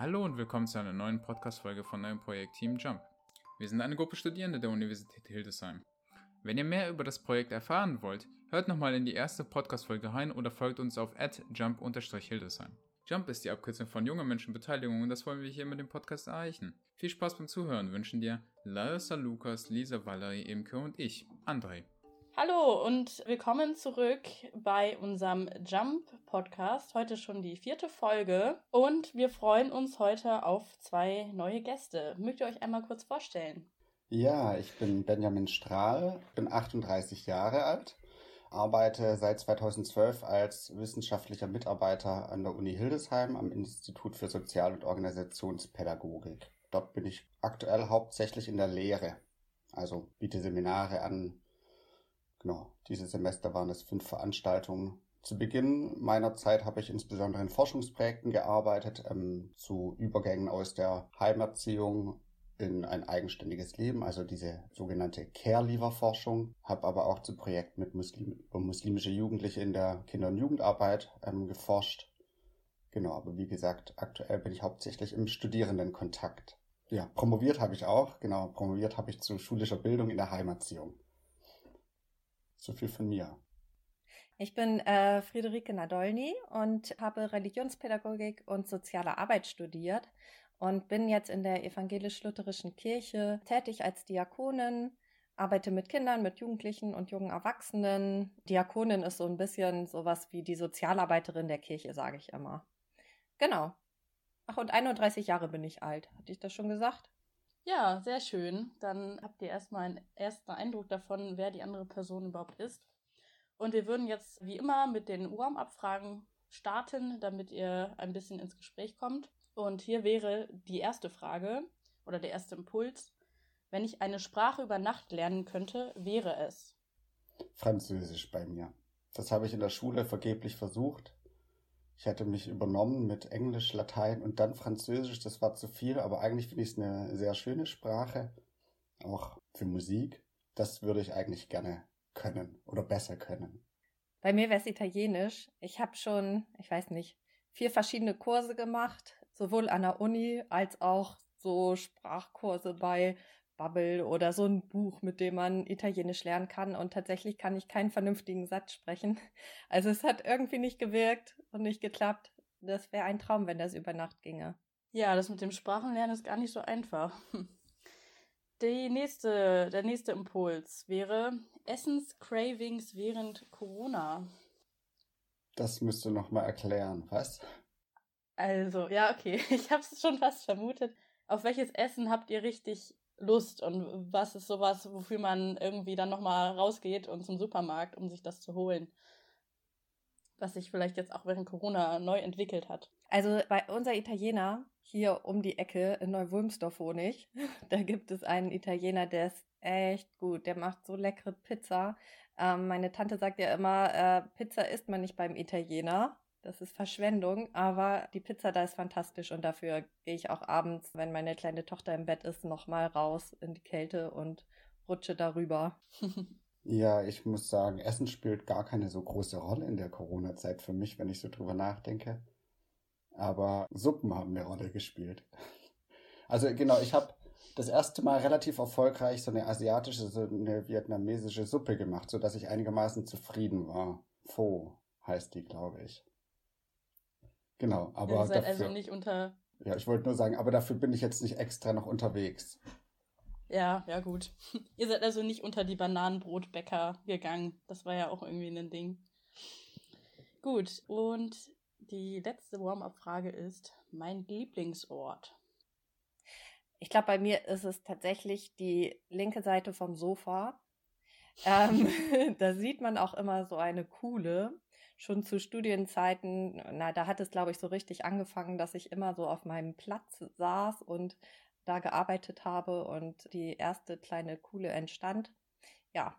Hallo und willkommen zu einer neuen Podcast-Folge von deinem Projekt Team Jump. Wir sind eine Gruppe Studierende der Universität Hildesheim. Wenn ihr mehr über das Projekt erfahren wollt, hört nochmal in die erste Podcast-Folge rein oder folgt uns auf jump-hildesheim. Jump ist die Abkürzung von junger Menschenbeteiligung und das wollen wir hier mit dem Podcast erreichen. Viel Spaß beim Zuhören wünschen dir Larissa Lukas, Lisa Valerie, Imke und ich, André. Hallo und willkommen zurück bei unserem Jump Podcast. Heute schon die vierte Folge und wir freuen uns heute auf zwei neue Gäste. Mögt ihr euch einmal kurz vorstellen? Ja, ich bin Benjamin Strahl, bin 38 Jahre alt, arbeite seit 2012 als wissenschaftlicher Mitarbeiter an der Uni Hildesheim am Institut für Sozial- und Organisationspädagogik. Dort bin ich aktuell hauptsächlich in der Lehre, also biete Seminare an, Genau, dieses Semester waren es fünf Veranstaltungen. Zu Beginn meiner Zeit habe ich insbesondere in Forschungsprojekten gearbeitet, ähm, zu Übergängen aus der Heimerziehung in ein eigenständiges Leben, also diese sogenannte Care-Leaver-Forschung, habe aber auch zu Projekten mit Muslim muslimische Jugendliche in der Kinder- und Jugendarbeit ähm, geforscht. Genau, aber wie gesagt, aktuell bin ich hauptsächlich im Studierendenkontakt. Ja, promoviert habe ich auch, genau, promoviert habe ich zu schulischer Bildung in der Heimerziehung. So viel von mir. Ich bin äh, Friederike Nadolny und habe Religionspädagogik und soziale Arbeit studiert und bin jetzt in der evangelisch-lutherischen Kirche tätig als Diakonin, arbeite mit Kindern, mit Jugendlichen und jungen Erwachsenen. Diakonin ist so ein bisschen sowas wie die Sozialarbeiterin der Kirche, sage ich immer. Genau. Ach, und 31 Jahre bin ich alt. Hatte ich das schon gesagt? Ja, sehr schön. Dann habt ihr erstmal einen ersten Eindruck davon, wer die andere Person überhaupt ist. Und wir würden jetzt wie immer mit den Warm-up-Fragen starten, damit ihr ein bisschen ins Gespräch kommt. Und hier wäre die erste Frage oder der erste Impuls. Wenn ich eine Sprache über Nacht lernen könnte, wäre es? Französisch bei mir. Das habe ich in der Schule vergeblich versucht. Ich hatte mich übernommen mit Englisch, Latein und dann Französisch. Das war zu viel, aber eigentlich finde ich es eine sehr schöne Sprache. Auch für Musik. Das würde ich eigentlich gerne können oder besser können. Bei mir wäre es Italienisch. Ich habe schon, ich weiß nicht, vier verschiedene Kurse gemacht, sowohl an der Uni als auch so Sprachkurse bei Bubble oder so ein Buch, mit dem man Italienisch lernen kann. Und tatsächlich kann ich keinen vernünftigen Satz sprechen. Also es hat irgendwie nicht gewirkt und nicht geklappt. Das wäre ein Traum, wenn das über Nacht ginge. Ja, das mit dem Sprachenlernen ist gar nicht so einfach. Die nächste, der nächste Impuls wäre Essenscravings während Corona. Das müsst du nochmal erklären, was? Also, ja, okay. Ich habe es schon fast vermutet. Auf welches Essen habt ihr richtig Lust und was ist sowas, wofür man irgendwie dann nochmal rausgeht und zum Supermarkt, um sich das zu holen? Was sich vielleicht jetzt auch während Corona neu entwickelt hat. Also bei unser Italiener hier um die Ecke in Neuwulmsdorf ich. Da gibt es einen Italiener, der ist echt gut. Der macht so leckere Pizza. Ähm, meine Tante sagt ja immer, äh, Pizza isst man nicht beim Italiener. Das ist Verschwendung, aber die Pizza da ist fantastisch und dafür gehe ich auch abends, wenn meine kleine Tochter im Bett ist, nochmal raus in die Kälte und rutsche darüber. ja, ich muss sagen, Essen spielt gar keine so große Rolle in der Corona-Zeit für mich, wenn ich so drüber nachdenke. Aber Suppen haben eine Rolle gespielt. Also genau, ich habe das erste Mal relativ erfolgreich so eine asiatische, so eine vietnamesische Suppe gemacht, sodass ich einigermaßen zufrieden war. Pho heißt die, glaube ich. Genau, aber. Ihr seid dafür, also nicht unter. Ja, ich wollte nur sagen, aber dafür bin ich jetzt nicht extra noch unterwegs. Ja, ja, gut. Ihr seid also nicht unter die Bananenbrotbäcker gegangen. Das war ja auch irgendwie ein Ding. Gut, und die letzte Warm-up-Frage ist: Mein Lieblingsort. Ich glaube, bei mir ist es tatsächlich die linke Seite vom Sofa. Ähm, da sieht man auch immer so eine coole schon zu Studienzeiten, na, da hat es, glaube ich, so richtig angefangen, dass ich immer so auf meinem Platz saß und da gearbeitet habe und die erste kleine Kuhle entstand. Ja,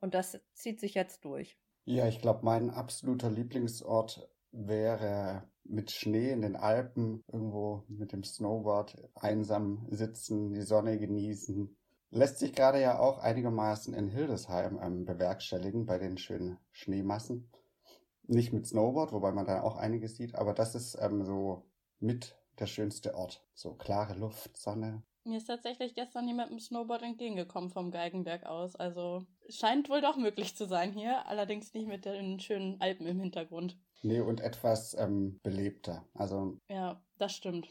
und das zieht sich jetzt durch. Ja, ich glaube, mein absoluter Lieblingsort wäre mit Schnee in den Alpen, irgendwo mit dem Snowboard einsam sitzen, die Sonne genießen. Lässt sich gerade ja auch einigermaßen in Hildesheim ähm, bewerkstelligen bei den schönen Schneemassen. Nicht mit Snowboard, wobei man da auch einiges sieht, aber das ist ähm, so mit der schönste Ort. So klare Luft, Sonne. Mir ist tatsächlich gestern jemand mit dem Snowboard entgegengekommen vom Geigenberg aus. Also scheint wohl doch möglich zu sein hier, allerdings nicht mit den schönen Alpen im Hintergrund. Nee, und etwas ähm, belebter. Also. Ja, das stimmt.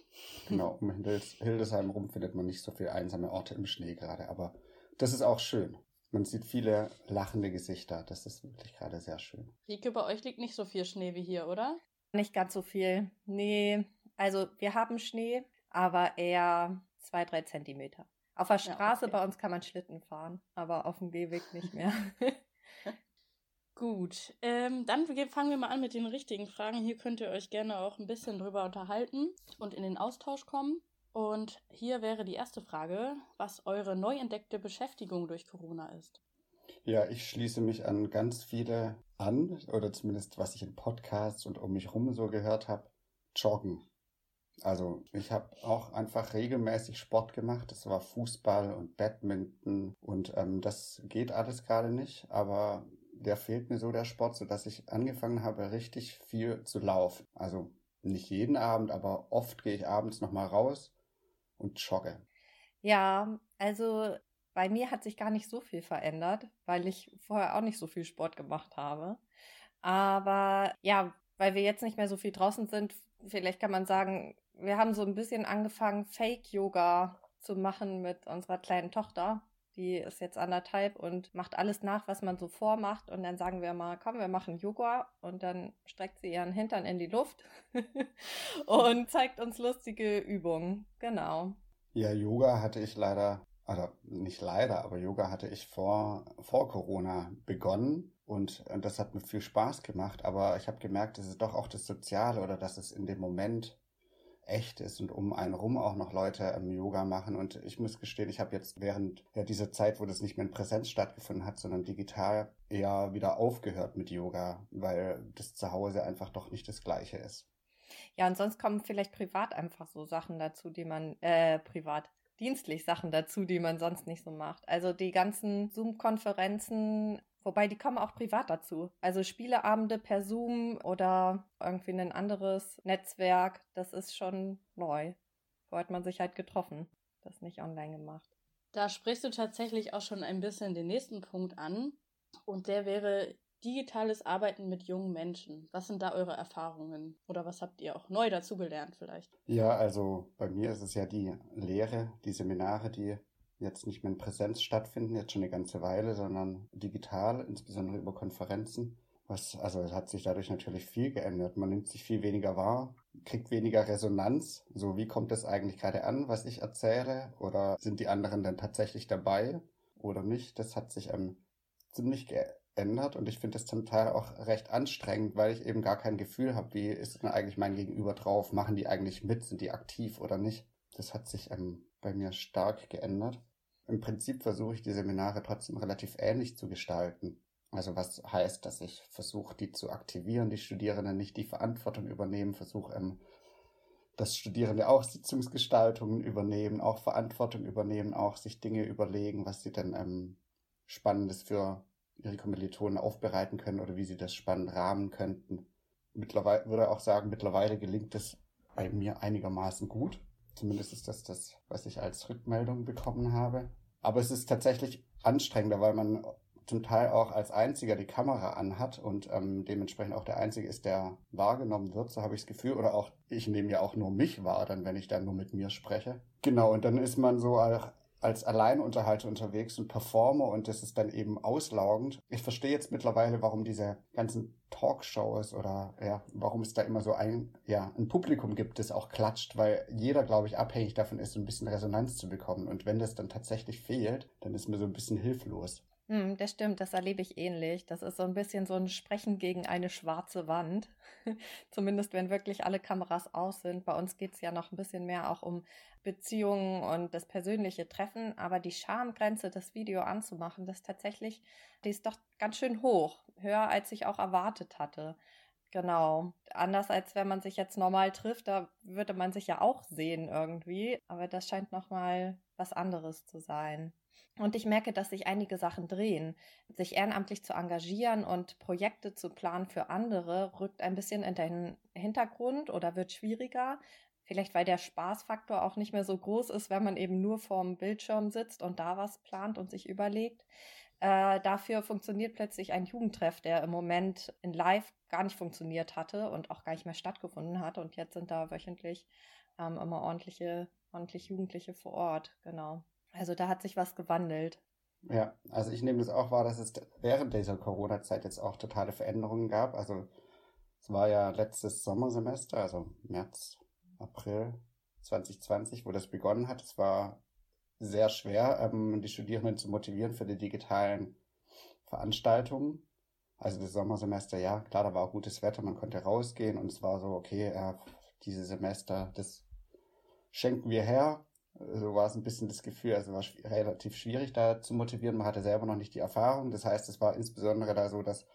Genau, um Hildesheim rum findet man nicht so viele einsame Orte im Schnee gerade, aber das ist auch schön. Man sieht viele lachende Gesichter. Das ist wirklich gerade sehr schön. Rike, bei euch liegt nicht so viel Schnee wie hier, oder? Nicht ganz so viel. Nee, also wir haben Schnee, aber eher zwei, drei Zentimeter. Auf der Straße ja, okay. bei uns kann man Schlitten fahren, aber auf dem Gehweg nicht mehr. Gut, ähm, dann fangen wir mal an mit den richtigen Fragen. Hier könnt ihr euch gerne auch ein bisschen drüber unterhalten und in den Austausch kommen. Und hier wäre die erste Frage, was eure neu entdeckte Beschäftigung durch Corona ist. Ja, ich schließe mich an ganz viele an, oder zumindest was ich in Podcasts und um mich rum so gehört habe, Joggen. Also ich habe auch einfach regelmäßig Sport gemacht. Das war Fußball und Badminton und ähm, das geht alles gerade nicht, aber der fehlt mir so der Sport, sodass ich angefangen habe, richtig viel zu laufen. Also nicht jeden Abend, aber oft gehe ich abends nochmal raus und jogge. Ja, also bei mir hat sich gar nicht so viel verändert, weil ich vorher auch nicht so viel Sport gemacht habe. Aber ja, weil wir jetzt nicht mehr so viel draußen sind, vielleicht kann man sagen, wir haben so ein bisschen angefangen, Fake-Yoga zu machen mit unserer kleinen Tochter. Die ist jetzt anderthalb und macht alles nach, was man so vormacht. Und dann sagen wir mal, komm, wir machen Yoga. Und dann streckt sie ihren Hintern in die Luft und zeigt uns lustige Übungen. Genau. Ja, Yoga hatte ich leider, also nicht leider, aber Yoga hatte ich vor, vor Corona begonnen. Und, und das hat mir viel Spaß gemacht. Aber ich habe gemerkt, es ist doch auch das Soziale oder dass es in dem Moment echt ist und um einen rum auch noch Leute ähm, Yoga machen. Und ich muss gestehen, ich habe jetzt während ja, dieser Zeit, wo das nicht mehr in Präsenz stattgefunden hat, sondern digital, eher wieder aufgehört mit Yoga, weil das zu Hause einfach doch nicht das gleiche ist. Ja, und sonst kommen vielleicht privat einfach so Sachen dazu, die man, äh, privat, dienstlich Sachen dazu, die man sonst nicht so macht. Also die ganzen Zoom-Konferenzen Wobei die kommen auch privat dazu. Also Spieleabende per Zoom oder irgendwie ein anderes Netzwerk, das ist schon neu. Wo hat man sich halt getroffen, das nicht online gemacht. Da sprichst du tatsächlich auch schon ein bisschen den nächsten Punkt an. Und der wäre digitales Arbeiten mit jungen Menschen. Was sind da eure Erfahrungen? Oder was habt ihr auch neu dazugelernt vielleicht? Ja, also bei mir ist es ja die Lehre, die Seminare, die jetzt nicht mehr in Präsenz stattfinden, jetzt schon eine ganze Weile, sondern digital, insbesondere über Konferenzen. Was, also es hat sich dadurch natürlich viel geändert. Man nimmt sich viel weniger wahr, kriegt weniger Resonanz. So, wie kommt es eigentlich gerade an, was ich erzähle? Oder sind die anderen dann tatsächlich dabei oder nicht? Das hat sich ähm, ziemlich geändert und ich finde das zum Teil auch recht anstrengend, weil ich eben gar kein Gefühl habe, wie ist denn eigentlich mein Gegenüber drauf? Machen die eigentlich mit? Sind die aktiv oder nicht? Das hat sich ähm, bei mir stark geändert. Im Prinzip versuche ich die Seminare trotzdem relativ ähnlich zu gestalten. Also was heißt, dass ich versuche, die zu aktivieren, die Studierenden nicht die Verantwortung übernehmen, versuche, ähm, dass Studierende auch Sitzungsgestaltungen übernehmen, auch Verantwortung übernehmen, auch sich Dinge überlegen, was sie denn ähm, Spannendes für ihre Kommilitonen aufbereiten können oder wie sie das spannend rahmen könnten. Mittlerweile würde auch sagen, mittlerweile gelingt es bei mir einigermaßen gut. Zumindest ist das das, was ich als Rückmeldung bekommen habe. Aber es ist tatsächlich anstrengender, weil man zum Teil auch als einziger die Kamera anhat und ähm, dementsprechend auch der Einzige ist, der wahrgenommen wird, so habe ich das Gefühl. Oder auch, ich nehme ja auch nur mich wahr, dann wenn ich dann nur mit mir spreche. Genau, und dann ist man so als Alleinunterhalter unterwegs und Performer und das ist dann eben auslaugend. Ich verstehe jetzt mittlerweile, warum diese ganzen Talkshows oder ja, warum es da immer so ein, ja, ein Publikum gibt, das auch klatscht, weil jeder, glaube ich, abhängig davon ist, so ein bisschen Resonanz zu bekommen. Und wenn das dann tatsächlich fehlt, dann ist man so ein bisschen hilflos. Hm, das stimmt, das erlebe ich ähnlich. Das ist so ein bisschen so ein Sprechen gegen eine schwarze Wand. Zumindest wenn wirklich alle Kameras aus sind. Bei uns geht es ja noch ein bisschen mehr auch um Beziehungen und das persönliche Treffen. Aber die Schamgrenze, das Video anzumachen, das tatsächlich, die ist doch ganz schön hoch. Höher, als ich auch erwartet hatte. Genau. Anders als wenn man sich jetzt normal trifft, da würde man sich ja auch sehen irgendwie. Aber das scheint nochmal was anderes zu sein. Und ich merke, dass sich einige Sachen drehen. Sich ehrenamtlich zu engagieren und Projekte zu planen für andere rückt ein bisschen in den Hintergrund oder wird schwieriger, Vielleicht weil der Spaßfaktor auch nicht mehr so groß ist, wenn man eben nur vorm Bildschirm sitzt und da was plant und sich überlegt. Äh, dafür funktioniert plötzlich ein Jugendtreff, der im Moment in Live gar nicht funktioniert hatte und auch gar nicht mehr stattgefunden hat. Und jetzt sind da wöchentlich ähm, immer ordentliche, ordentlich Jugendliche vor Ort. Genau. Also da hat sich was gewandelt. Ja, also ich nehme das auch wahr, dass es während dieser Corona-Zeit jetzt auch totale Veränderungen gab. Also es war ja letztes Sommersemester, also März, April 2020, wo das begonnen hat. Es war sehr schwer, ähm, die Studierenden zu motivieren für die digitalen Veranstaltungen. Also das Sommersemester, ja, klar, da war auch gutes Wetter, man konnte rausgehen und es war so, okay, äh, diese Semester, das schenken wir her. So war es ein bisschen das Gefühl, also war schw relativ schwierig da zu motivieren. Man hatte selber noch nicht die Erfahrung. Das heißt, es war insbesondere da so, dass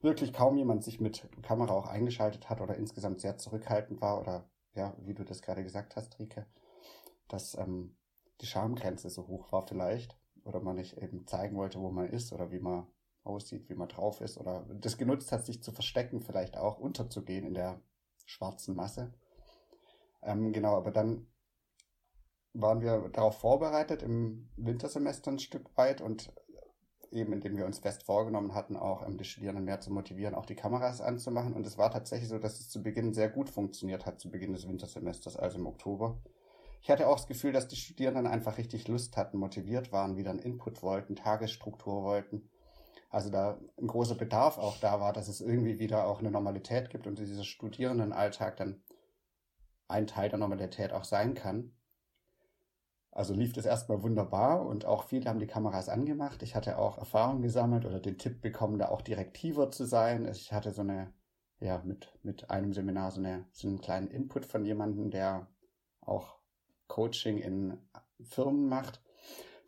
wirklich kaum jemand sich mit Kamera auch eingeschaltet hat oder insgesamt sehr zurückhaltend war oder ja, wie du das gerade gesagt hast, Rike, dass ähm, die Schamgrenze so hoch war vielleicht oder man nicht eben zeigen wollte, wo man ist oder wie man aussieht, wie man drauf ist oder das genutzt hat, sich zu verstecken, vielleicht auch unterzugehen in der schwarzen Masse. Ähm, genau, aber dann waren wir darauf vorbereitet im Wintersemester ein Stück weit und eben indem wir uns fest vorgenommen hatten, auch ähm, die Studierenden mehr zu motivieren, auch die Kameras anzumachen. Und es war tatsächlich so, dass es zu Beginn sehr gut funktioniert hat, zu Beginn des Wintersemesters, also im Oktober. Ich hatte auch das Gefühl, dass die Studierenden einfach richtig Lust hatten, motiviert waren, wieder einen Input wollten, Tagesstruktur wollten. Also da ein großer Bedarf auch da war, dass es irgendwie wieder auch eine Normalität gibt und dieser Studierendenalltag dann ein Teil der Normalität auch sein kann. Also lief das erstmal wunderbar und auch viele haben die Kameras angemacht. Ich hatte auch Erfahrung gesammelt oder den Tipp bekommen, da auch direktiver zu sein. Ich hatte so eine, ja, mit, mit einem Seminar so, eine, so einen kleinen Input von jemandem, der auch Coaching in Firmen macht,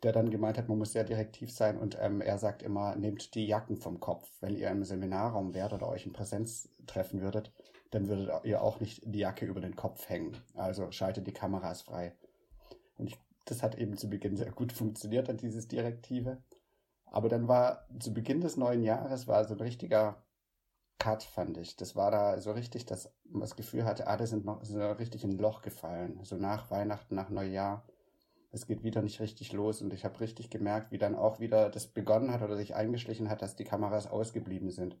der dann gemeint hat, man muss sehr direktiv sein und ähm, er sagt immer, nehmt die Jacken vom Kopf. Wenn ihr im Seminarraum wärt oder euch in Präsenz treffen würdet, dann würdet ihr auch nicht die Jacke über den Kopf hängen. Also schaltet die Kameras frei. Das hat eben zu Beginn sehr gut funktioniert, an dieses Direktive. Aber dann war zu Beginn des neuen Jahres war so ein richtiger Cut, fand ich. Das war da so richtig, dass man das Gefühl hatte, alle sind noch sind richtig in ein Loch gefallen. So nach Weihnachten, nach Neujahr. Es geht wieder nicht richtig los und ich habe richtig gemerkt, wie dann auch wieder das begonnen hat oder sich eingeschlichen hat, dass die Kameras ausgeblieben sind.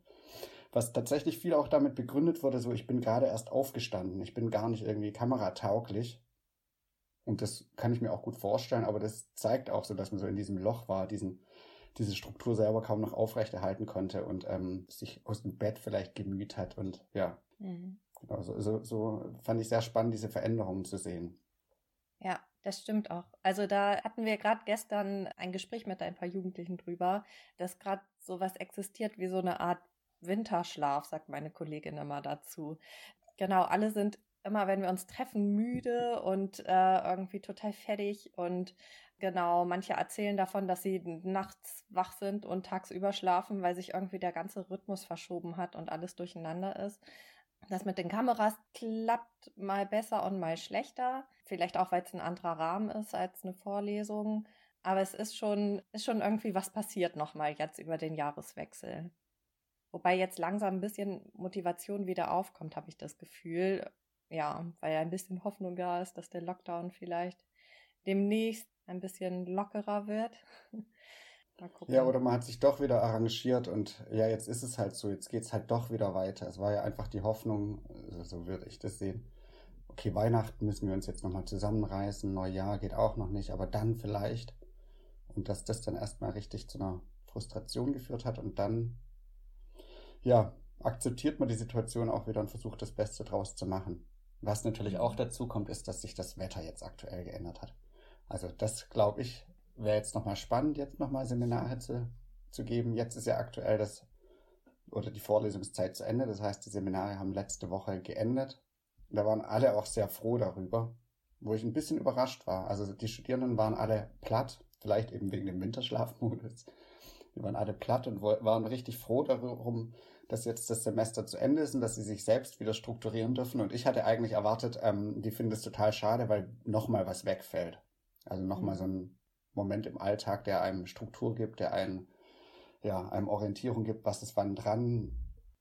Was tatsächlich viel auch damit begründet wurde, so ich bin gerade erst aufgestanden, ich bin gar nicht irgendwie kameratauglich und das kann ich mir auch gut vorstellen, aber das zeigt auch so, dass man so in diesem Loch war, diesen, diese Struktur selber kaum noch aufrechterhalten konnte und ähm, sich aus dem Bett vielleicht gemüht hat. Und ja, mhm. genau, so, so, so fand ich sehr spannend, diese Veränderungen zu sehen. Ja, das stimmt auch. Also da hatten wir gerade gestern ein Gespräch mit ein paar Jugendlichen drüber, dass gerade sowas existiert wie so eine Art Winterschlaf, sagt meine Kollegin immer dazu. Genau, alle sind immer, wenn wir uns treffen, müde und äh, irgendwie total fertig. Und genau, manche erzählen davon, dass sie nachts wach sind und tagsüber schlafen, weil sich irgendwie der ganze Rhythmus verschoben hat und alles durcheinander ist. Das mit den Kameras klappt mal besser und mal schlechter. Vielleicht auch, weil es ein anderer Rahmen ist als eine Vorlesung. Aber es ist schon, ist schon irgendwie was passiert nochmal jetzt über den Jahreswechsel. Wobei jetzt langsam ein bisschen Motivation wieder aufkommt, habe ich das Gefühl ja, weil ja ein bisschen Hoffnung da ist, dass der Lockdown vielleicht demnächst ein bisschen lockerer wird. ja, oder man hat sich doch wieder arrangiert und ja, jetzt ist es halt so, jetzt geht es halt doch wieder weiter. Es war ja einfach die Hoffnung, also so würde ich das sehen. Okay, Weihnachten müssen wir uns jetzt nochmal zusammenreißen, Neujahr geht auch noch nicht, aber dann vielleicht. Und dass das dann erstmal richtig zu einer Frustration geführt hat und dann, ja, akzeptiert man die Situation auch wieder und versucht das Beste draus zu machen. Was natürlich auch dazu kommt, ist, dass sich das Wetter jetzt aktuell geändert hat. Also das, glaube ich, wäre jetzt nochmal spannend, jetzt nochmal Seminare zu, zu geben. Jetzt ist ja aktuell das oder die Vorlesungszeit zu Ende. Das heißt, die Seminare haben letzte Woche geendet. Da waren alle auch sehr froh darüber, wo ich ein bisschen überrascht war. Also die Studierenden waren alle platt, vielleicht eben wegen dem Winterschlafmodus. Die waren alle platt und waren richtig froh darum, dass jetzt das Semester zu Ende ist und dass sie sich selbst wieder strukturieren dürfen. Und ich hatte eigentlich erwartet, ähm, die finden es total schade, weil nochmal was wegfällt. Also nochmal so ein Moment im Alltag, der einem Struktur gibt, der einem, ja, einem Orientierung gibt, was ist wann dran.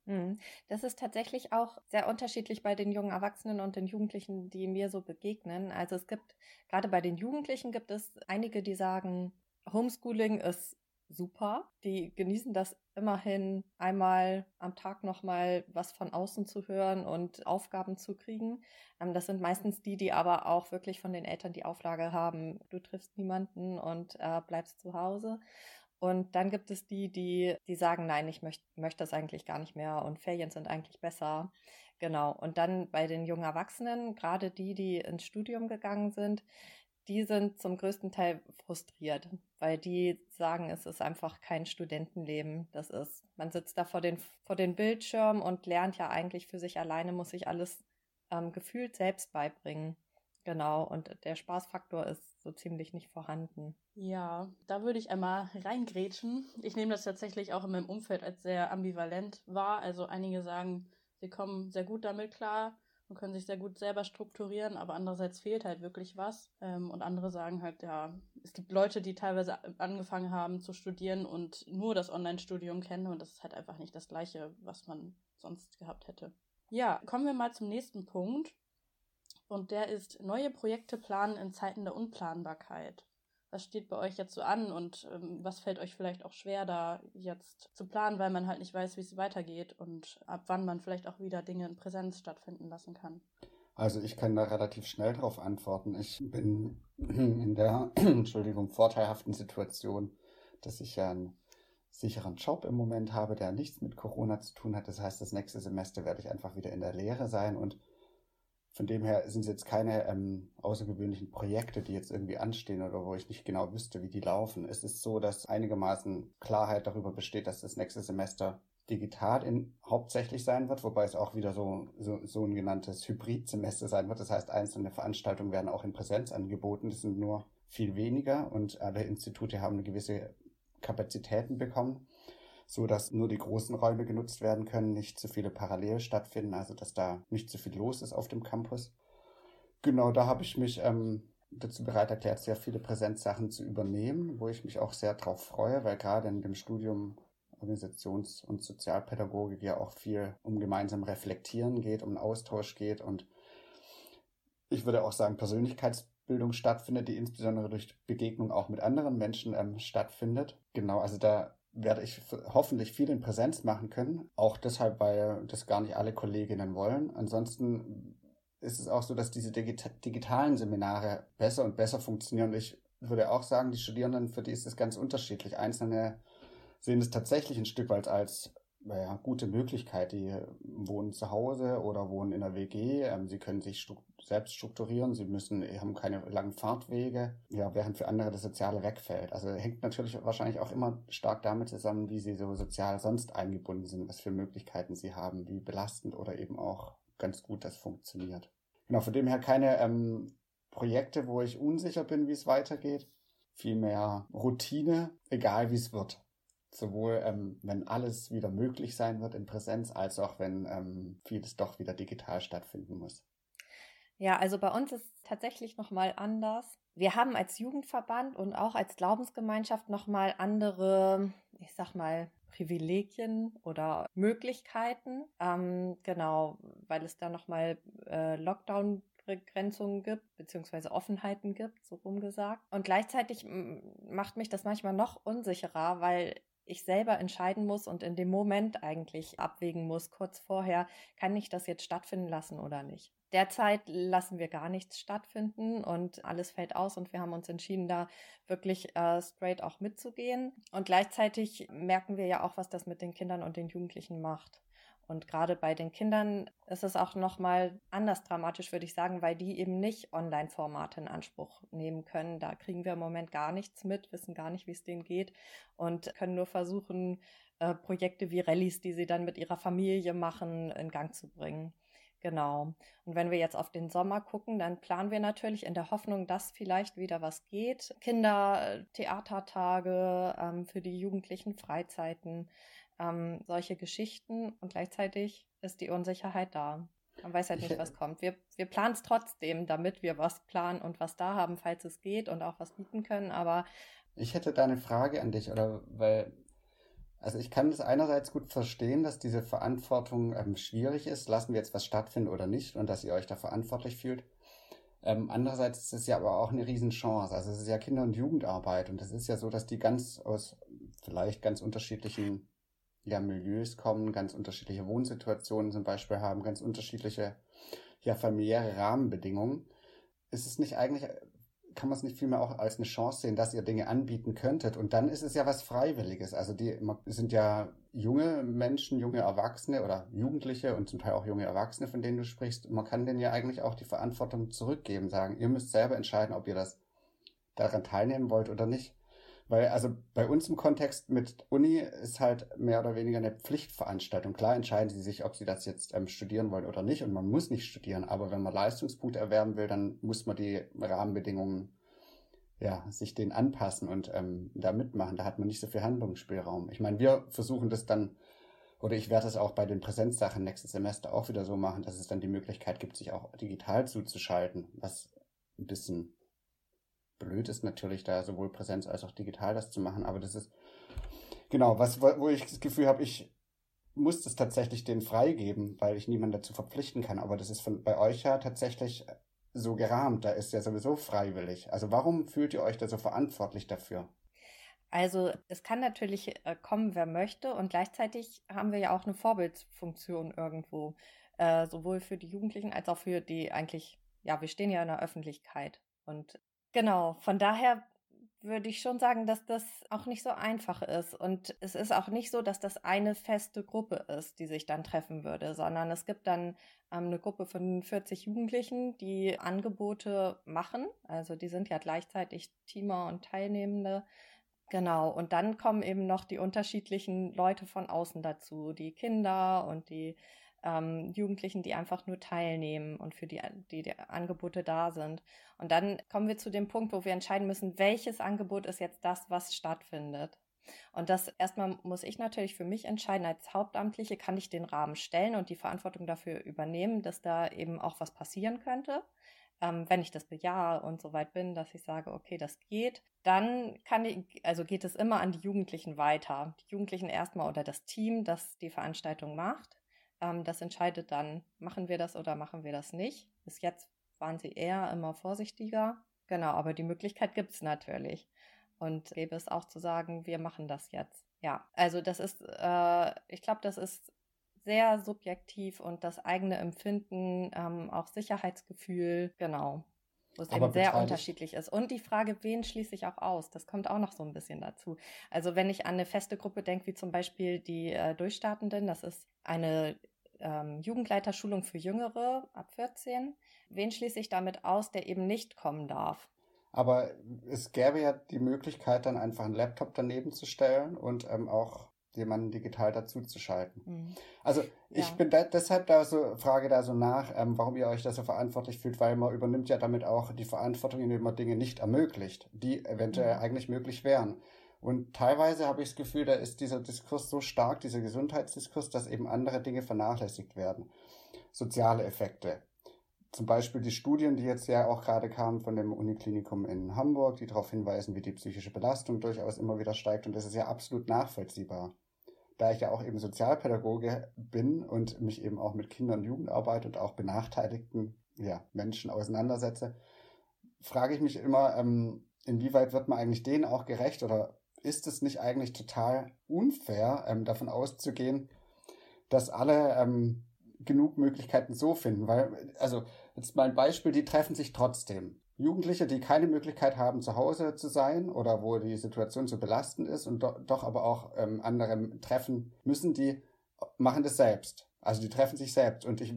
Mhm. Das ist tatsächlich auch sehr unterschiedlich bei den jungen Erwachsenen und den Jugendlichen, die mir so begegnen. Also es gibt, gerade bei den Jugendlichen gibt es einige, die sagen, Homeschooling ist super. Die genießen das immerhin einmal am Tag nochmal was von außen zu hören und Aufgaben zu kriegen. Ähm, das sind meistens die, die aber auch wirklich von den Eltern die Auflage haben, du triffst niemanden und äh, bleibst zu Hause. Und dann gibt es die, die, die sagen, nein, ich möchte möcht das eigentlich gar nicht mehr und Ferien sind eigentlich besser. Genau. Und dann bei den jungen Erwachsenen, gerade die, die ins Studium gegangen sind, die sind zum größten Teil frustriert, weil die sagen, es ist einfach kein Studentenleben. Das ist, man sitzt da vor den, vor den Bildschirmen und lernt ja eigentlich für sich alleine, muss sich alles ähm, gefühlt selbst beibringen. Genau, und der Spaßfaktor ist so ziemlich nicht vorhanden. Ja, da würde ich einmal reingrätschen. Ich nehme das tatsächlich auch in meinem Umfeld als sehr ambivalent wahr. Also einige sagen, sie kommen sehr gut damit klar und können sich sehr gut selber strukturieren, aber andererseits fehlt halt wirklich was. Ähm, und andere sagen halt, ja, es gibt Leute, die teilweise angefangen haben zu studieren und nur das Online-Studium kennen und das ist halt einfach nicht das gleiche, was man sonst gehabt hätte. Ja, kommen wir mal zum nächsten Punkt und der ist neue Projekte planen in Zeiten der Unplanbarkeit. Was steht bei euch jetzt so an und ähm, was fällt euch vielleicht auch schwer, da jetzt zu planen, weil man halt nicht weiß, wie es weitergeht und ab wann man vielleicht auch wieder Dinge in Präsenz stattfinden lassen kann? Also ich kann da relativ schnell darauf antworten. Ich bin in der, Entschuldigung, vorteilhaften Situation, dass ich ja einen sicheren Job im Moment habe, der nichts mit Corona zu tun hat. Das heißt, das nächste Semester werde ich einfach wieder in der Lehre sein und von dem her sind es jetzt keine ähm, außergewöhnlichen Projekte, die jetzt irgendwie anstehen oder wo ich nicht genau wüsste, wie die laufen. Es ist so, dass einigermaßen Klarheit darüber besteht, dass das nächste Semester digital in, hauptsächlich sein wird, wobei es auch wieder so, so, so ein genanntes Hybridsemester sein wird. Das heißt, einzelne Veranstaltungen werden auch in Präsenz angeboten. Das sind nur viel weniger und alle Institute haben eine gewisse Kapazitäten bekommen so dass nur die großen Räume genutzt werden können, nicht zu viele parallel stattfinden, also dass da nicht zu viel los ist auf dem Campus. Genau, da habe ich mich ähm, dazu bereit erklärt, sehr viele Präsenzsachen zu übernehmen, wo ich mich auch sehr drauf freue, weil gerade in dem Studium Organisations- und Sozialpädagogik ja auch viel um gemeinsam Reflektieren geht, um Austausch geht und ich würde auch sagen, Persönlichkeitsbildung stattfindet, die insbesondere durch Begegnung auch mit anderen Menschen ähm, stattfindet. Genau, also da werde ich hoffentlich viel in Präsenz machen können. Auch deshalb, weil das gar nicht alle Kolleginnen wollen. Ansonsten ist es auch so, dass diese digitalen Seminare besser und besser funktionieren. Ich würde auch sagen, die Studierenden, für die ist es ganz unterschiedlich. Einzelne sehen es tatsächlich ein Stück weit als naja, gute Möglichkeit. Die wohnen zu Hause oder wohnen in der WG. Ähm, sie können sich selbst strukturieren. Sie müssen, haben keine langen Fahrtwege. Ja, während für andere das Soziale wegfällt. Also hängt natürlich wahrscheinlich auch immer stark damit zusammen, wie sie so sozial sonst eingebunden sind, was für Möglichkeiten sie haben, wie belastend oder eben auch ganz gut das funktioniert. Genau, von dem her keine ähm, Projekte, wo ich unsicher bin, wie es weitergeht. Vielmehr Routine, egal wie es wird sowohl ähm, wenn alles wieder möglich sein wird in Präsenz, als auch wenn ähm, vieles doch wieder digital stattfinden muss. Ja, also bei uns ist es tatsächlich nochmal anders. Wir haben als Jugendverband und auch als Glaubensgemeinschaft nochmal andere, ich sag mal, Privilegien oder Möglichkeiten. Ähm, genau, weil es da nochmal äh, Lockdown Begrenzungen gibt, beziehungsweise Offenheiten gibt, so rumgesagt. Und gleichzeitig macht mich das manchmal noch unsicherer, weil ich selber entscheiden muss und in dem Moment eigentlich abwägen muss, kurz vorher, kann ich das jetzt stattfinden lassen oder nicht. Derzeit lassen wir gar nichts stattfinden und alles fällt aus und wir haben uns entschieden, da wirklich äh, straight auch mitzugehen. Und gleichzeitig merken wir ja auch, was das mit den Kindern und den Jugendlichen macht. Und gerade bei den Kindern ist es auch nochmal anders dramatisch, würde ich sagen, weil die eben nicht Online-Formate in Anspruch nehmen können. Da kriegen wir im Moment gar nichts mit, wissen gar nicht, wie es denen geht und können nur versuchen, äh, Projekte wie Rallyes, die sie dann mit ihrer Familie machen, in Gang zu bringen. Genau. Und wenn wir jetzt auf den Sommer gucken, dann planen wir natürlich in der Hoffnung, dass vielleicht wieder was geht. Kinder, Theatertage, ähm, für die Jugendlichen Freizeiten ähm, solche Geschichten und gleichzeitig ist die Unsicherheit da. Man weiß halt nicht, was kommt. Wir, wir planen es trotzdem, damit wir was planen und was da haben, falls es geht und auch was bieten können, aber. Ich hätte da eine Frage an dich, oder weil Also ich kann das einerseits gut verstehen, dass diese Verantwortung ähm, schwierig ist. Lassen wir jetzt was stattfinden oder nicht und dass ihr euch da verantwortlich fühlt. Ähm, andererseits ist es ja aber auch eine Riesenchance. Also es ist ja Kinder- und Jugendarbeit und es ist ja so, dass die ganz aus vielleicht ganz unterschiedlichen ja, Milieus kommen, ganz unterschiedliche Wohnsituationen zum Beispiel haben, ganz unterschiedliche ja, familiäre Rahmenbedingungen. Ist es nicht eigentlich, kann man es nicht vielmehr auch als eine Chance sehen, dass ihr Dinge anbieten könntet? Und dann ist es ja was Freiwilliges. Also die sind ja junge Menschen, junge Erwachsene oder Jugendliche und zum Teil auch junge Erwachsene, von denen du sprichst. Man kann denen ja eigentlich auch die Verantwortung zurückgeben, sagen, ihr müsst selber entscheiden, ob ihr das daran teilnehmen wollt oder nicht. Weil also bei uns im Kontext mit Uni ist halt mehr oder weniger eine Pflichtveranstaltung. Klar entscheiden sie sich, ob sie das jetzt ähm, studieren wollen oder nicht. Und man muss nicht studieren. Aber wenn man Leistungspunkte erwerben will, dann muss man die Rahmenbedingungen ja, sich denen anpassen und ähm, da mitmachen. Da hat man nicht so viel Handlungsspielraum. Ich meine, wir versuchen das dann, oder ich werde es auch bei den Präsenzsachen nächstes Semester auch wieder so machen, dass es dann die Möglichkeit gibt, sich auch digital zuzuschalten, was ein bisschen blöd ist natürlich, da sowohl Präsenz als auch digital das zu machen. Aber das ist genau, was, wo ich das Gefühl habe, ich muss das tatsächlich denen freigeben, weil ich niemanden dazu verpflichten kann. Aber das ist von, bei euch ja tatsächlich so gerahmt. Da ist ja sowieso freiwillig. Also warum fühlt ihr euch da so verantwortlich dafür? Also es kann natürlich äh, kommen, wer möchte. Und gleichzeitig haben wir ja auch eine Vorbildfunktion irgendwo. Äh, sowohl für die Jugendlichen als auch für die eigentlich, ja, wir stehen ja in der Öffentlichkeit. Und Genau, von daher würde ich schon sagen, dass das auch nicht so einfach ist. Und es ist auch nicht so, dass das eine feste Gruppe ist, die sich dann treffen würde, sondern es gibt dann ähm, eine Gruppe von 40 Jugendlichen, die Angebote machen. Also die sind ja gleichzeitig Teamer und Teilnehmende. Genau, und dann kommen eben noch die unterschiedlichen Leute von außen dazu, die Kinder und die ähm, Jugendlichen, die einfach nur teilnehmen und für die, die, die Angebote da sind. Und dann kommen wir zu dem Punkt, wo wir entscheiden müssen, welches Angebot ist jetzt das, was stattfindet. Und das erstmal muss ich natürlich für mich entscheiden, als Hauptamtliche kann ich den Rahmen stellen und die Verantwortung dafür übernehmen, dass da eben auch was passieren könnte. Ähm, wenn ich das bejahe und so weit bin, dass ich sage, okay, das geht, dann kann ich, also geht es immer an die Jugendlichen weiter. Die Jugendlichen erstmal oder das Team, das die Veranstaltung macht. Ähm, das entscheidet dann, machen wir das oder machen wir das nicht. Bis jetzt waren sie eher immer vorsichtiger. Genau, aber die Möglichkeit gibt es natürlich. Und gäbe es auch zu sagen, wir machen das jetzt. Ja, also das ist, äh, ich glaube, das ist sehr subjektiv und das eigene Empfinden, ähm, auch Sicherheitsgefühl, genau, wo es Aber eben sehr unterschiedlich ist. Und die Frage, wen schließe ich auch aus, das kommt auch noch so ein bisschen dazu. Also wenn ich an eine feste Gruppe denke, wie zum Beispiel die äh, Durchstartenden, das ist eine ähm, Jugendleiterschulung für Jüngere ab 14. Wen schließe ich damit aus, der eben nicht kommen darf? Aber es gäbe ja die Möglichkeit, dann einfach einen Laptop daneben zu stellen und ähm, auch jemanden digital dazu zu schalten. Mhm. Also ich ja. bin da, deshalb da so, frage da so nach, ähm, warum ihr euch da so verantwortlich fühlt, weil man übernimmt ja damit auch die Verantwortung, indem man Dinge nicht ermöglicht, die eventuell mhm. eigentlich möglich wären. Und teilweise habe ich das Gefühl, da ist dieser Diskurs so stark, dieser Gesundheitsdiskurs, dass eben andere Dinge vernachlässigt werden. Soziale Effekte. Zum Beispiel die Studien, die jetzt ja auch gerade kamen von dem Uniklinikum in Hamburg, die darauf hinweisen, wie die psychische Belastung durchaus immer wieder steigt. Und das ist ja absolut nachvollziehbar. Da ich ja auch eben Sozialpädagoge bin und mich eben auch mit Kindern und Jugendarbeit und auch benachteiligten ja, Menschen auseinandersetze, frage ich mich immer, ähm, inwieweit wird man eigentlich denen auch gerecht oder ist es nicht eigentlich total unfair, ähm, davon auszugehen, dass alle ähm, genug Möglichkeiten so finden? Weil, also, jetzt mal ein Beispiel, die treffen sich trotzdem. Jugendliche, die keine Möglichkeit haben, zu Hause zu sein oder wo die Situation so belastend ist und do doch aber auch ähm, andere treffen müssen, die machen das selbst. Also die treffen sich selbst. Und ich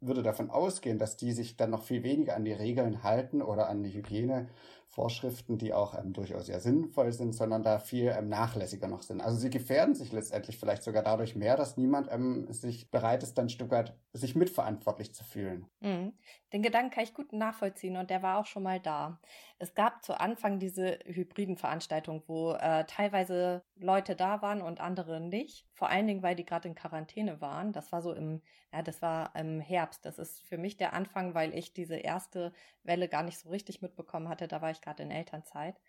würde davon ausgehen, dass die sich dann noch viel weniger an die Regeln halten oder an die Hygiene Vorschriften, die auch ähm, durchaus sehr sinnvoll sind, sondern da viel ähm, nachlässiger noch sind. Also sie gefährden sich letztendlich vielleicht sogar dadurch mehr, dass niemand ähm, sich bereit ist, dann weit sich mitverantwortlich zu fühlen. Mhm. Den Gedanken kann ich gut nachvollziehen und der war auch schon mal da. Es gab zu Anfang diese hybriden Veranstaltungen, wo äh, teilweise Leute da waren und andere nicht. Vor allen Dingen, weil die gerade in Quarantäne waren. Das war so im, ja, das war im Herbst. Das ist für mich der Anfang, weil ich diese erste Welle gar nicht so richtig mitbekommen hatte. Da war ich gerade in Elternzeit.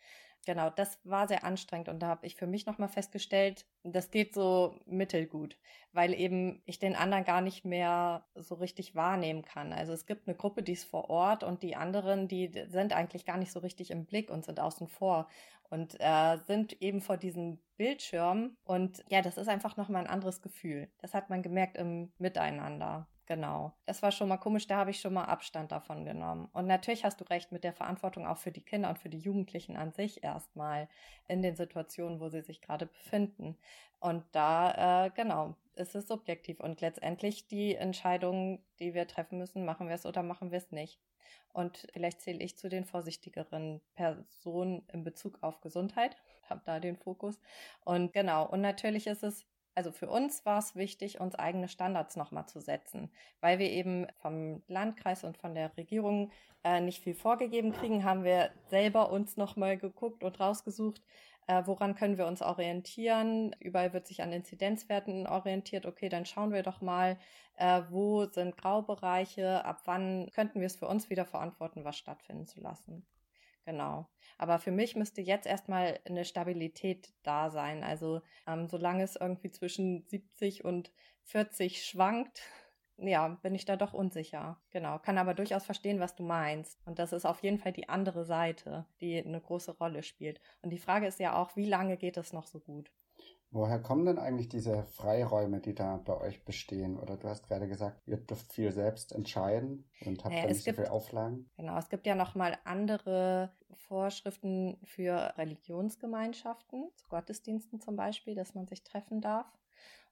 genau, das war sehr anstrengend und da habe ich für mich nochmal festgestellt, das geht so mittelgut, weil eben ich den anderen gar nicht mehr so richtig wahrnehmen kann. Also es gibt eine Gruppe, die ist vor Ort und die anderen, die sind eigentlich gar nicht so richtig im Blick und sind außen vor und äh, sind eben vor diesem Bildschirm und ja, das ist einfach nochmal ein anderes Gefühl. Das hat man gemerkt im Miteinander. Genau. Das war schon mal komisch, da habe ich schon mal Abstand davon genommen. Und natürlich hast du recht mit der Verantwortung auch für die Kinder und für die Jugendlichen an sich erstmal in den Situationen, wo sie sich gerade befinden. Und da, äh, genau, ist es subjektiv. Und letztendlich die Entscheidung, die wir treffen müssen, machen wir es oder machen wir es nicht. Und vielleicht zähle ich zu den vorsichtigeren Personen in Bezug auf Gesundheit, habe da den Fokus. Und genau, und natürlich ist es also für uns war es wichtig, uns eigene Standards nochmal zu setzen, weil wir eben vom Landkreis und von der Regierung äh, nicht viel vorgegeben kriegen, haben wir selber uns nochmal geguckt und rausgesucht, äh, woran können wir uns orientieren. Überall wird sich an Inzidenzwerten orientiert. Okay, dann schauen wir doch mal, äh, wo sind Graubereiche, ab wann könnten wir es für uns wieder verantworten, was stattfinden zu lassen. Genau. Aber für mich müsste jetzt erstmal eine Stabilität da sein. Also ähm, solange es irgendwie zwischen 70 und 40 schwankt, ja, bin ich da doch unsicher. Genau. Kann aber durchaus verstehen, was du meinst. Und das ist auf jeden Fall die andere Seite, die eine große Rolle spielt. Und die Frage ist ja auch, wie lange geht es noch so gut? Woher kommen denn eigentlich diese Freiräume, die da bei euch bestehen? Oder du hast gerade gesagt, ihr dürft viel selbst entscheiden und habt naja, da nicht gibt, so viel Auflagen. Genau, es gibt ja nochmal andere Vorschriften für Religionsgemeinschaften, zu Gottesdiensten zum Beispiel, dass man sich treffen darf.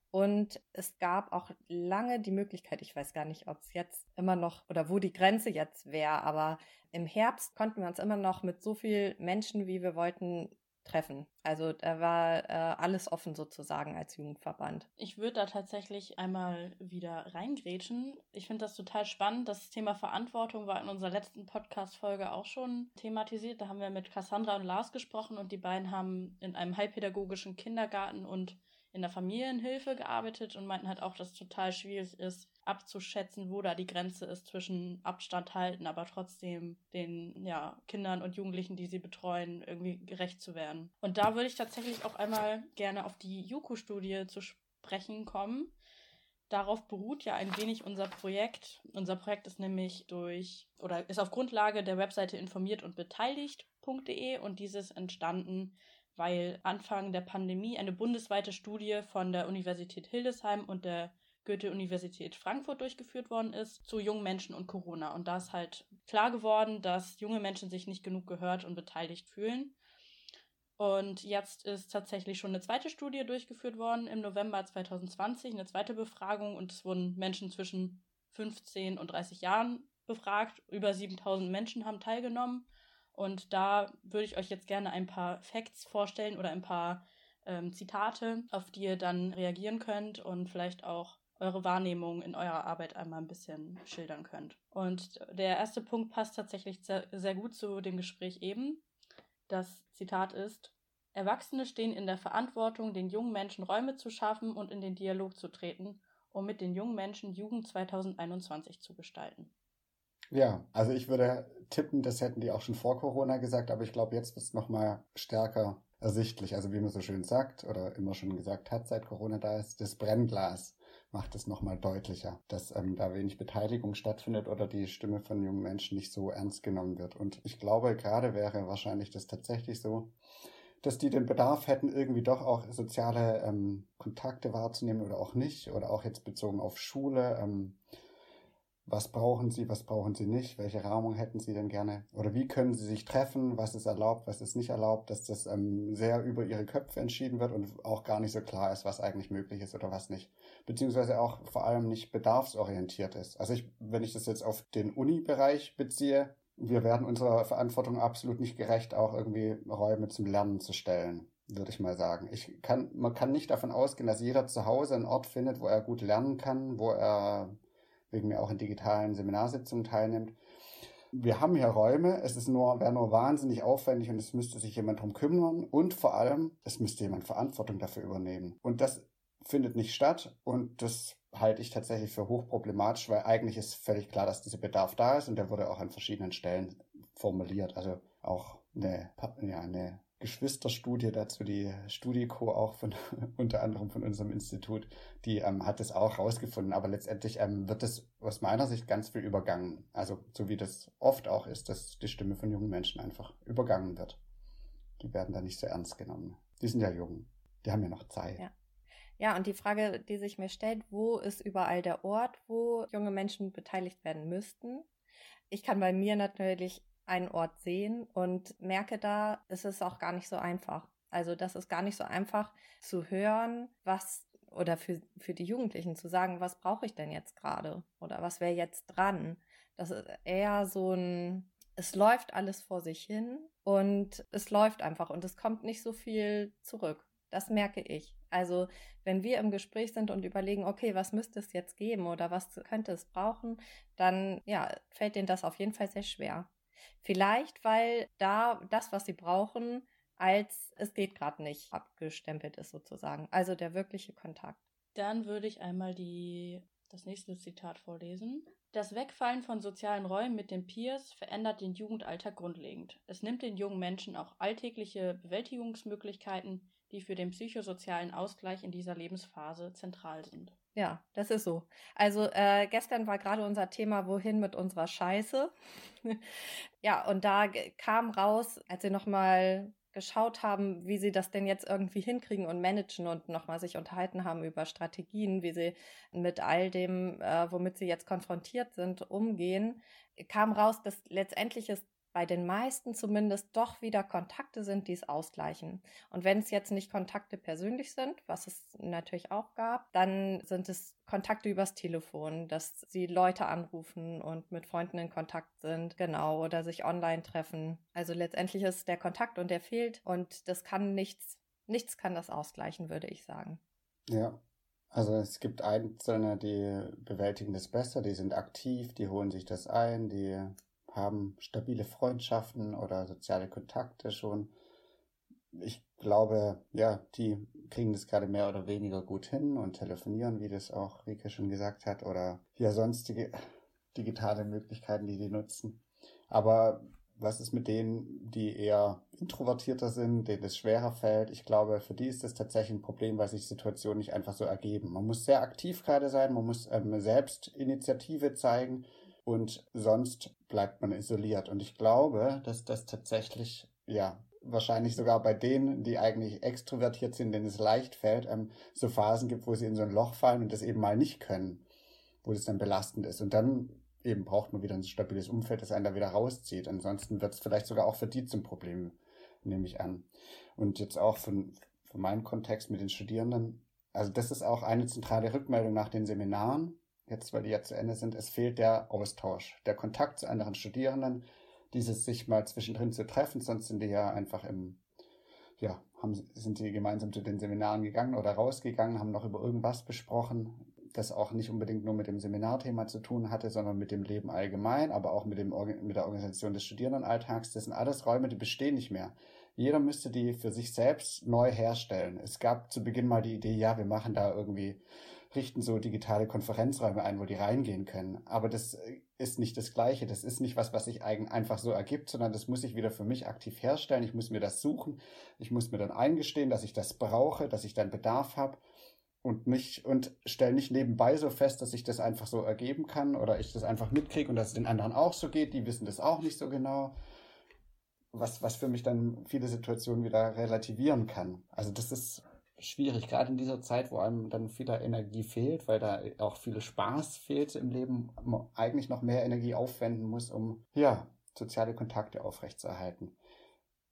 Und es gab auch lange die Möglichkeit, ich weiß gar nicht, ob es jetzt immer noch oder wo die Grenze jetzt wäre, aber im Herbst konnten wir uns immer noch mit so viel Menschen, wie wir wollten, treffen. Also da war äh, alles offen sozusagen als Jugendverband. Ich würde da tatsächlich einmal wieder reingrätschen. Ich finde das total spannend. Das Thema Verantwortung war in unserer letzten Podcast-Folge auch schon thematisiert. Da haben wir mit Cassandra und Lars gesprochen und die beiden haben in einem heilpädagogischen Kindergarten und in der Familienhilfe gearbeitet und meinten halt auch, dass es total schwierig ist, abzuschätzen, wo da die Grenze ist zwischen Abstand halten, aber trotzdem den ja, Kindern und Jugendlichen, die sie betreuen, irgendwie gerecht zu werden. Und da würde ich tatsächlich auch einmal gerne auf die Juku-Studie zu sprechen kommen. Darauf beruht ja ein wenig unser Projekt. Unser Projekt ist nämlich durch oder ist auf Grundlage der Webseite informiert und beteiligt.de und dieses entstanden, weil Anfang der Pandemie eine bundesweite Studie von der Universität Hildesheim und der Goethe-Universität Frankfurt durchgeführt worden ist zu jungen Menschen und Corona. Und da ist halt klar geworden, dass junge Menschen sich nicht genug gehört und beteiligt fühlen. Und jetzt ist tatsächlich schon eine zweite Studie durchgeführt worden im November 2020, eine zweite Befragung und es wurden Menschen zwischen 15 und 30 Jahren befragt. Über 7000 Menschen haben teilgenommen. Und da würde ich euch jetzt gerne ein paar Facts vorstellen oder ein paar ähm, Zitate, auf die ihr dann reagieren könnt und vielleicht auch eure Wahrnehmung in eurer Arbeit einmal ein bisschen schildern könnt. Und der erste Punkt passt tatsächlich sehr, gut zu dem Gespräch eben. Das Zitat ist, Erwachsene stehen in der Verantwortung, den jungen Menschen Räume zu schaffen und in den Dialog zu treten, um mit den jungen Menschen Jugend 2021 zu gestalten. Ja, also ich würde tippen, das hätten die auch schon vor Corona gesagt, aber ich glaube, jetzt wird es nochmal stärker ersichtlich. Also wie man so schön sagt oder immer schon gesagt hat, seit Corona da ist, das Brennglas macht es nochmal deutlicher, dass ähm, da wenig Beteiligung stattfindet oder die Stimme von jungen Menschen nicht so ernst genommen wird. Und ich glaube, gerade wäre wahrscheinlich das tatsächlich so, dass die den Bedarf hätten, irgendwie doch auch soziale ähm, Kontakte wahrzunehmen oder auch nicht, oder auch jetzt bezogen auf Schule. Ähm, was brauchen Sie, was brauchen Sie nicht, welche Rahmung hätten Sie denn gerne? Oder wie können Sie sich treffen, was ist erlaubt, was ist nicht erlaubt, dass das ähm, sehr über Ihre Köpfe entschieden wird und auch gar nicht so klar ist, was eigentlich möglich ist oder was nicht, beziehungsweise auch vor allem nicht bedarfsorientiert ist. Also ich, wenn ich das jetzt auf den Uni-Bereich beziehe, wir werden unserer Verantwortung absolut nicht gerecht, auch irgendwie Räume zum Lernen zu stellen würde ich mal sagen. Ich kann, man kann nicht davon ausgehen, dass jeder zu Hause einen Ort findet, wo er gut lernen kann, wo er wegen mir auch in digitalen Seminarsitzungen teilnimmt. Wir haben hier Räume, es ist nur, wäre nur wahnsinnig aufwendig und es müsste sich jemand drum kümmern und vor allem, es müsste jemand Verantwortung dafür übernehmen. Und das findet nicht statt und das halte ich tatsächlich für hochproblematisch, weil eigentlich ist völlig klar, dass dieser Bedarf da ist und der wurde auch an verschiedenen Stellen formuliert. Also auch eine, ja, eine Geschwisterstudie dazu, die Studico auch von unter anderem von unserem Institut, die ähm, hat es auch rausgefunden. Aber letztendlich ähm, wird es aus meiner Sicht ganz viel übergangen. Also so wie das oft auch ist, dass die Stimme von jungen Menschen einfach übergangen wird. Die werden da nicht so ernst genommen. Die sind ja jung. Die haben ja noch Zeit. Ja. Ja, und die Frage, die sich mir stellt, wo ist überall der Ort, wo junge Menschen beteiligt werden müssten? Ich kann bei mir natürlich einen Ort sehen und merke da, es ist auch gar nicht so einfach. Also das ist gar nicht so einfach zu hören, was oder für, für die Jugendlichen zu sagen, was brauche ich denn jetzt gerade oder was wäre jetzt dran. Das ist eher so ein, es läuft alles vor sich hin und es läuft einfach und es kommt nicht so viel zurück. Das merke ich. Also wenn wir im Gespräch sind und überlegen, okay, was müsste es jetzt geben oder was könnte es brauchen, dann ja, fällt denen das auf jeden Fall sehr schwer. Vielleicht, weil da das, was sie brauchen, als es geht gerade nicht abgestempelt ist sozusagen. Also der wirkliche Kontakt. Dann würde ich einmal die, das nächste Zitat vorlesen. Das Wegfallen von sozialen Räumen mit den Peers verändert den Jugendalltag grundlegend. Es nimmt den jungen Menschen auch alltägliche Bewältigungsmöglichkeiten, die für den psychosozialen Ausgleich in dieser Lebensphase zentral sind. Ja, das ist so. Also äh, gestern war gerade unser Thema, wohin mit unserer Scheiße. ja, und da kam raus, als sie nochmal geschaut haben, wie sie das denn jetzt irgendwie hinkriegen und managen und nochmal sich unterhalten haben über Strategien, wie sie mit all dem, äh, womit sie jetzt konfrontiert sind, umgehen, kam raus, dass letztendlich es bei den meisten zumindest doch wieder Kontakte sind, die es ausgleichen. Und wenn es jetzt nicht Kontakte persönlich sind, was es natürlich auch gab, dann sind es Kontakte übers Telefon, dass sie Leute anrufen und mit Freunden in Kontakt sind, genau, oder sich online treffen. Also letztendlich ist der Kontakt und der fehlt und das kann nichts, nichts kann das ausgleichen, würde ich sagen. Ja, also es gibt Einzelne, die bewältigen das besser, die sind aktiv, die holen sich das ein, die haben stabile Freundschaften oder soziale Kontakte schon. Ich glaube, ja, die kriegen das gerade mehr oder weniger gut hin und telefonieren, wie das auch Rike schon gesagt hat, oder ja, sonstige digitale Möglichkeiten, die die nutzen. Aber was ist mit denen, die eher introvertierter sind, denen es schwerer fällt? Ich glaube, für die ist das tatsächlich ein Problem, weil sich Situationen nicht einfach so ergeben. Man muss sehr aktiv gerade sein, man muss ähm, selbst Initiative zeigen und sonst bleibt man isoliert. Und ich glaube, dass das tatsächlich, ja, wahrscheinlich sogar bei denen, die eigentlich extrovertiert sind, denen es leicht fällt, ähm, so Phasen gibt, wo sie in so ein Loch fallen und das eben mal nicht können, wo das dann belastend ist. Und dann eben braucht man wieder ein stabiles Umfeld, das einen da wieder rauszieht. Ansonsten wird es vielleicht sogar auch für die zum Problem, nehme ich an. Und jetzt auch von, von meinem Kontext mit den Studierenden. Also das ist auch eine zentrale Rückmeldung nach den Seminaren, jetzt, weil die ja zu Ende sind, es fehlt der Austausch, der Kontakt zu anderen Studierenden, dieses sich mal zwischendrin zu treffen, sonst sind die ja einfach im, ja, haben, sind die gemeinsam zu den Seminaren gegangen oder rausgegangen, haben noch über irgendwas besprochen, das auch nicht unbedingt nur mit dem Seminarthema zu tun hatte, sondern mit dem Leben allgemein, aber auch mit, dem, mit der Organisation des Studierendenalltags. Das sind alles Räume, die bestehen nicht mehr. Jeder müsste die für sich selbst neu herstellen. Es gab zu Beginn mal die Idee, ja, wir machen da irgendwie richten so digitale Konferenzräume ein, wo die reingehen können. Aber das äh, ist nicht das Gleiche. Das ist nicht was, was sich einfach so ergibt, sondern das muss ich wieder für mich aktiv herstellen. Ich muss mir das suchen. Ich muss mir dann eingestehen, dass ich das brauche, dass ich dann Bedarf habe und nicht und stelle nicht nebenbei so fest, dass ich das einfach so ergeben kann oder ich das einfach mitkriege und dass es den anderen auch so geht. Die wissen das auch nicht so genau. Was, was für mich dann viele Situationen wieder relativieren kann. Also das ist schwierig, gerade in dieser Zeit, wo einem dann viel Energie fehlt, weil da auch viel Spaß fehlt im Leben, eigentlich noch mehr Energie aufwenden muss, um ja, soziale Kontakte aufrechtzuerhalten.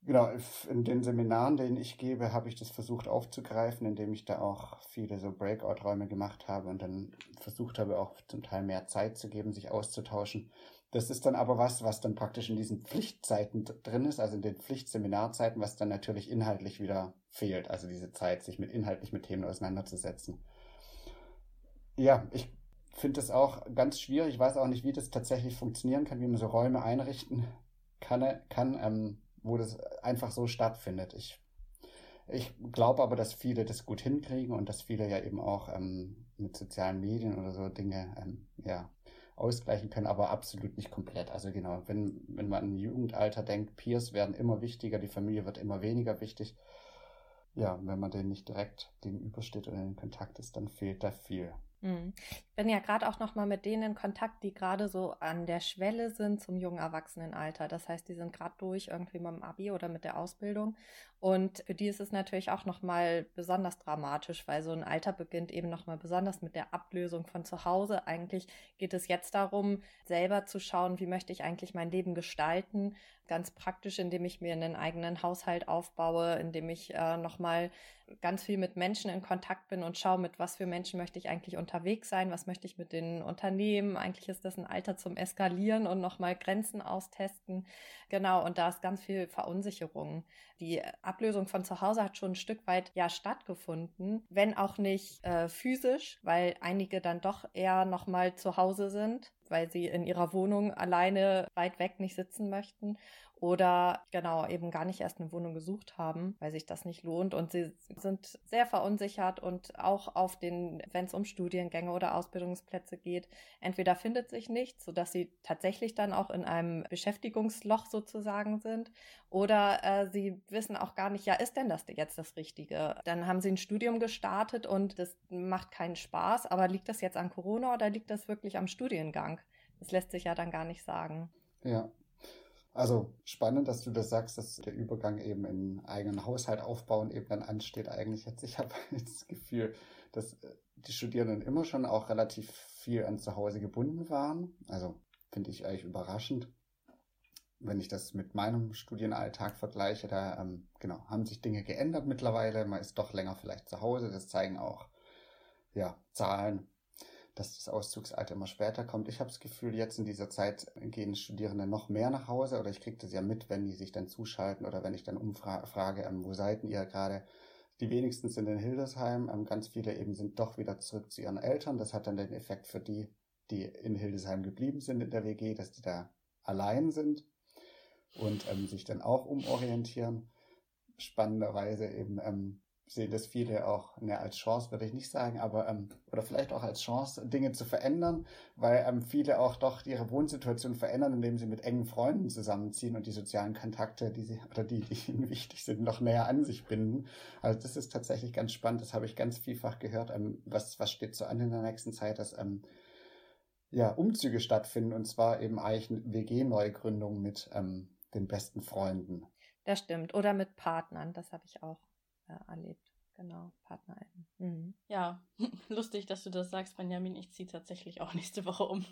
Genau, in den Seminaren, denen ich gebe, habe ich das versucht aufzugreifen, indem ich da auch viele so Breakout-Räume gemacht habe und dann versucht habe, auch zum Teil mehr Zeit zu geben, sich auszutauschen. Das ist dann aber was, was dann praktisch in diesen Pflichtzeiten drin ist, also in den Pflichtseminarzeiten, was dann natürlich inhaltlich wieder fehlt. Also diese Zeit, sich mit inhaltlich mit Themen auseinanderzusetzen. Ja, ich finde das auch ganz schwierig. Ich weiß auch nicht, wie das tatsächlich funktionieren kann, wie man so Räume einrichten kann, kann ähm, wo das einfach so stattfindet. Ich, ich glaube aber, dass viele das gut hinkriegen und dass viele ja eben auch ähm, mit sozialen Medien oder so Dinge ähm, ja, ausgleichen können, aber absolut nicht komplett. Also genau, wenn, wenn man an Jugendalter denkt, Peers werden immer wichtiger, die Familie wird immer weniger wichtig. Ja, wenn man denen nicht direkt gegenübersteht oder in Kontakt ist, dann fehlt da viel. Bin ja gerade auch noch mal mit denen in Kontakt, die gerade so an der Schwelle sind zum jungen Erwachsenenalter. Das heißt, die sind gerade durch irgendwie mit dem Abi oder mit der Ausbildung. Und für die ist es natürlich auch noch mal besonders dramatisch, weil so ein Alter beginnt eben noch mal besonders mit der Ablösung von zu Hause. Eigentlich geht es jetzt darum, selber zu schauen, wie möchte ich eigentlich mein Leben gestalten. Ganz praktisch, indem ich mir einen eigenen Haushalt aufbaue, indem ich äh, noch mal ganz viel mit Menschen in Kontakt bin und schaue, mit was für Menschen möchte ich eigentlich unterwegs sein, was möchte ich mit den Unternehmen. Eigentlich ist das ein Alter zum Eskalieren und nochmal Grenzen austesten. Genau, und da ist ganz viel Verunsicherung. Die Ablösung von zu Hause hat schon ein Stück weit ja stattgefunden, wenn auch nicht äh, physisch, weil einige dann doch eher nochmal zu Hause sind, weil sie in ihrer Wohnung alleine weit weg nicht sitzen möchten oder genau eben gar nicht erst eine Wohnung gesucht haben, weil sich das nicht lohnt und sie sind sehr verunsichert und auch auf den, wenn es um Studiengänge oder Ausbildungsplätze geht, entweder findet sich nichts, sodass sie tatsächlich dann auch in einem Beschäftigungsloch sozusagen sind oder äh, sie wissen auch gar nicht, ja, ist denn das jetzt das Richtige? Dann haben sie ein Studium gestartet und das macht keinen Spaß, aber liegt das jetzt an Corona oder liegt das wirklich am Studiengang? Das lässt sich ja dann gar nicht sagen. Ja, also spannend, dass du das sagst, dass der Übergang eben in eigenen Haushalt aufbauen eben dann ansteht eigentlich jetzt. Ich habe das Gefühl, dass äh, die Studierenden immer schon auch relativ viel an zu Hause gebunden waren. Also finde ich eigentlich überraschend. Wenn ich das mit meinem Studienalltag vergleiche, da ähm, genau, haben sich Dinge geändert mittlerweile. Man ist doch länger vielleicht zu Hause. Das zeigen auch ja, Zahlen dass das Auszugsalter immer später kommt. Ich habe das Gefühl, jetzt in dieser Zeit gehen Studierende noch mehr nach Hause oder ich kriege das ja mit, wenn die sich dann zuschalten oder wenn ich dann umfrage, ähm, wo seid ihr gerade? Die wenigsten sind in Hildesheim, ähm, ganz viele eben sind doch wieder zurück zu ihren Eltern. Das hat dann den Effekt für die, die in Hildesheim geblieben sind in der WG, dass die da allein sind und ähm, sich dann auch umorientieren. Spannenderweise eben ähm, sehen das viele auch ne, als Chance, würde ich nicht sagen, aber ähm, oder vielleicht auch als Chance, Dinge zu verändern, weil ähm, viele auch doch ihre Wohnsituation verändern, indem sie mit engen Freunden zusammenziehen und die sozialen Kontakte, die sie oder die, die ihnen wichtig sind, noch näher an sich binden. Also das ist tatsächlich ganz spannend. Das habe ich ganz vielfach gehört. Ähm, was was steht so an in der nächsten Zeit, dass ähm, ja Umzüge stattfinden und zwar eben eigentlich WG-Neugründung mit ähm, den besten Freunden. Das stimmt. Oder mit Partnern. Das habe ich auch äh, erlebt. Genau, PartnerInnen. Mhm. Ja, lustig, dass du das sagst, Benjamin. Ich ziehe tatsächlich auch nächste Woche um.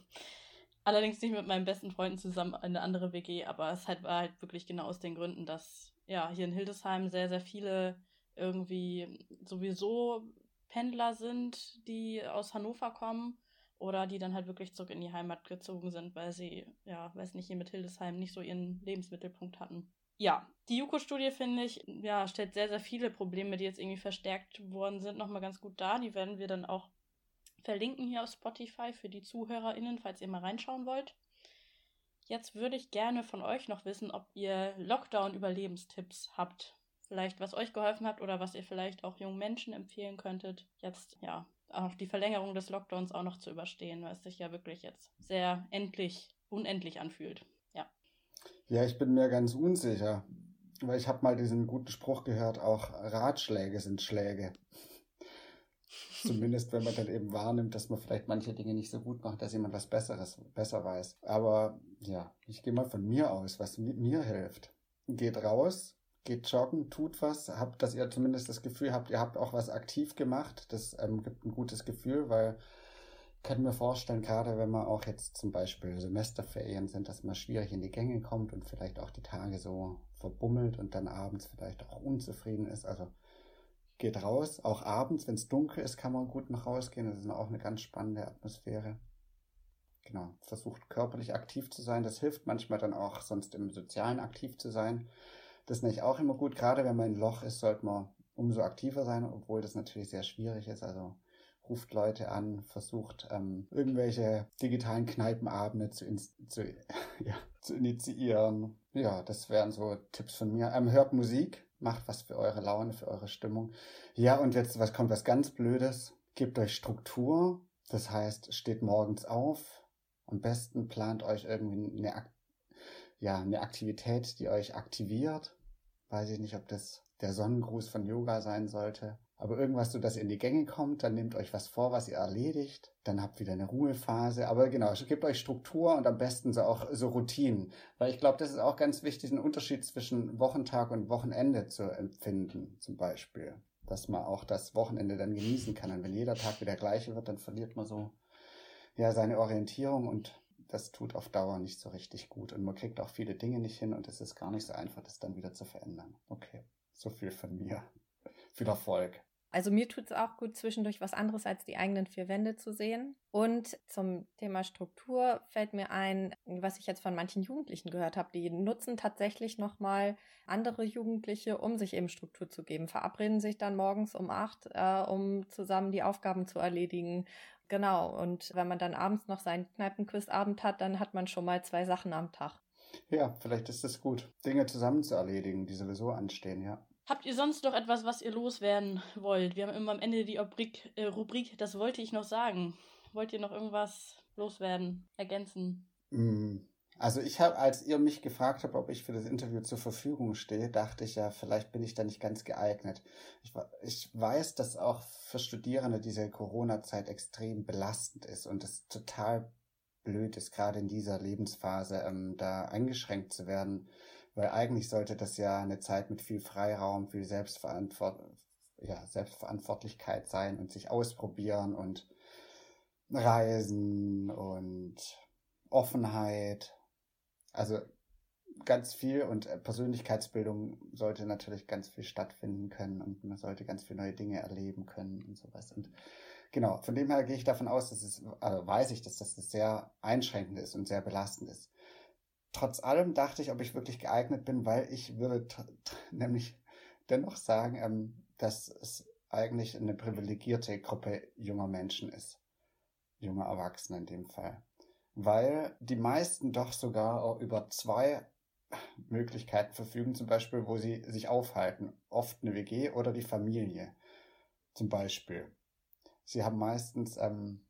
Allerdings nicht mit meinen besten Freunden zusammen in eine andere WG, aber es halt, war halt wirklich genau aus den Gründen, dass ja hier in Hildesheim sehr, sehr viele irgendwie sowieso Pendler sind, die aus Hannover kommen oder die dann halt wirklich zurück in die Heimat gezogen sind, weil sie, ja, weiß nicht, hier mit Hildesheim nicht so ihren Lebensmittelpunkt hatten ja, die Juko-Studie, finde ich, ja, stellt sehr, sehr viele Probleme, die jetzt irgendwie verstärkt worden sind, nochmal ganz gut dar. Die werden wir dann auch verlinken hier auf Spotify für die ZuhörerInnen, falls ihr mal reinschauen wollt. Jetzt würde ich gerne von euch noch wissen, ob ihr Lockdown-Überlebenstipps habt. Vielleicht, was euch geholfen hat oder was ihr vielleicht auch jungen Menschen empfehlen könntet, jetzt, ja, auch die Verlängerung des Lockdowns auch noch zu überstehen, weil es sich ja wirklich jetzt sehr endlich, unendlich anfühlt. Ja, ich bin mir ganz unsicher, weil ich habe mal diesen guten Spruch gehört, auch Ratschläge sind Schläge. Zumindest wenn man dann eben wahrnimmt, dass man vielleicht manche Dinge nicht so gut macht, dass jemand was Besseres besser weiß. Aber ja, ich gehe mal von mir aus, was mir hilft. Geht raus, geht joggen, tut was, habt, dass ihr zumindest das Gefühl habt, ihr habt auch was aktiv gemacht. Das ähm, gibt ein gutes Gefühl, weil kann mir vorstellen, gerade wenn man auch jetzt zum Beispiel Semesterferien sind, dass man schwierig in die Gänge kommt und vielleicht auch die Tage so verbummelt und dann abends vielleicht auch unzufrieden ist. Also geht raus, auch abends, wenn es dunkel ist, kann man gut noch rausgehen. Das ist auch eine ganz spannende Atmosphäre. Genau, versucht körperlich aktiv zu sein. Das hilft manchmal dann auch, sonst im Sozialen aktiv zu sein. Das ist nicht auch immer gut. Gerade wenn man in Loch ist, sollte man umso aktiver sein, obwohl das natürlich sehr schwierig ist. Also ruft Leute an, versucht ähm, irgendwelche digitalen Kneipenabende zu, zu, ja, zu initiieren. Ja, das wären so Tipps von mir. Ähm, hört Musik, macht was für eure Laune, für eure Stimmung. Ja, und jetzt was kommt was ganz Blödes. Gebt euch Struktur. Das heißt, steht morgens auf, Am besten plant euch irgendwie eine, ja, eine Aktivität, die euch aktiviert. Weiß ich nicht, ob das der Sonnengruß von Yoga sein sollte. Aber irgendwas, so dass ihr in die Gänge kommt, dann nehmt euch was vor, was ihr erledigt. Dann habt wieder eine Ruhephase. Aber genau, gebt euch Struktur und am besten so auch so Routinen. Weil ich glaube, das ist auch ganz wichtig, einen Unterschied zwischen Wochentag und Wochenende zu empfinden, zum Beispiel. Dass man auch das Wochenende dann genießen kann. Und wenn jeder Tag wieder gleiche wird, dann verliert man so, ja, seine Orientierung und das tut auf Dauer nicht so richtig gut. Und man kriegt auch viele Dinge nicht hin und es ist gar nicht so einfach, das dann wieder zu verändern. Okay, so viel von mir. Viel Erfolg. Also mir tut es auch gut, zwischendurch was anderes als die eigenen vier Wände zu sehen. Und zum Thema Struktur fällt mir ein, was ich jetzt von manchen Jugendlichen gehört habe, die nutzen tatsächlich nochmal andere Jugendliche, um sich eben Struktur zu geben, verabreden sich dann morgens um acht, äh, um zusammen die Aufgaben zu erledigen. Genau, und wenn man dann abends noch seinen Kneipenquizabend hat, dann hat man schon mal zwei Sachen am Tag. Ja, vielleicht ist es gut, Dinge zusammen zu erledigen, die sowieso anstehen, ja. Habt ihr sonst noch etwas, was ihr loswerden wollt? Wir haben immer am Ende die Rubrik, äh, Rubrik das wollte ich noch sagen. Wollt ihr noch irgendwas loswerden, ergänzen? Mm, also ich habe, als ihr mich gefragt habt, ob ich für das Interview zur Verfügung stehe, dachte ich ja, vielleicht bin ich da nicht ganz geeignet. Ich, ich weiß, dass auch für Studierende diese Corona-Zeit extrem belastend ist und es total blöd ist, gerade in dieser Lebensphase ähm, da eingeschränkt zu werden weil eigentlich sollte das ja eine Zeit mit viel Freiraum, viel Selbstverantwort ja, Selbstverantwortlichkeit sein und sich ausprobieren und reisen und Offenheit. Also ganz viel und Persönlichkeitsbildung sollte natürlich ganz viel stattfinden können und man sollte ganz viele neue Dinge erleben können und sowas. Und genau, von dem her gehe ich davon aus, dass es, also weiß ich, dass das sehr einschränkend ist und sehr belastend ist trotz allem dachte ich, ob ich wirklich geeignet bin, weil ich würde nämlich dennoch sagen, ähm, dass es eigentlich eine privilegierte Gruppe junger Menschen ist. Junger Erwachsene in dem Fall. Weil die meisten doch sogar auch über zwei Möglichkeiten verfügen, zum Beispiel, wo sie sich aufhalten. Oft eine WG oder die Familie. Zum Beispiel. Sie haben meistens ähm,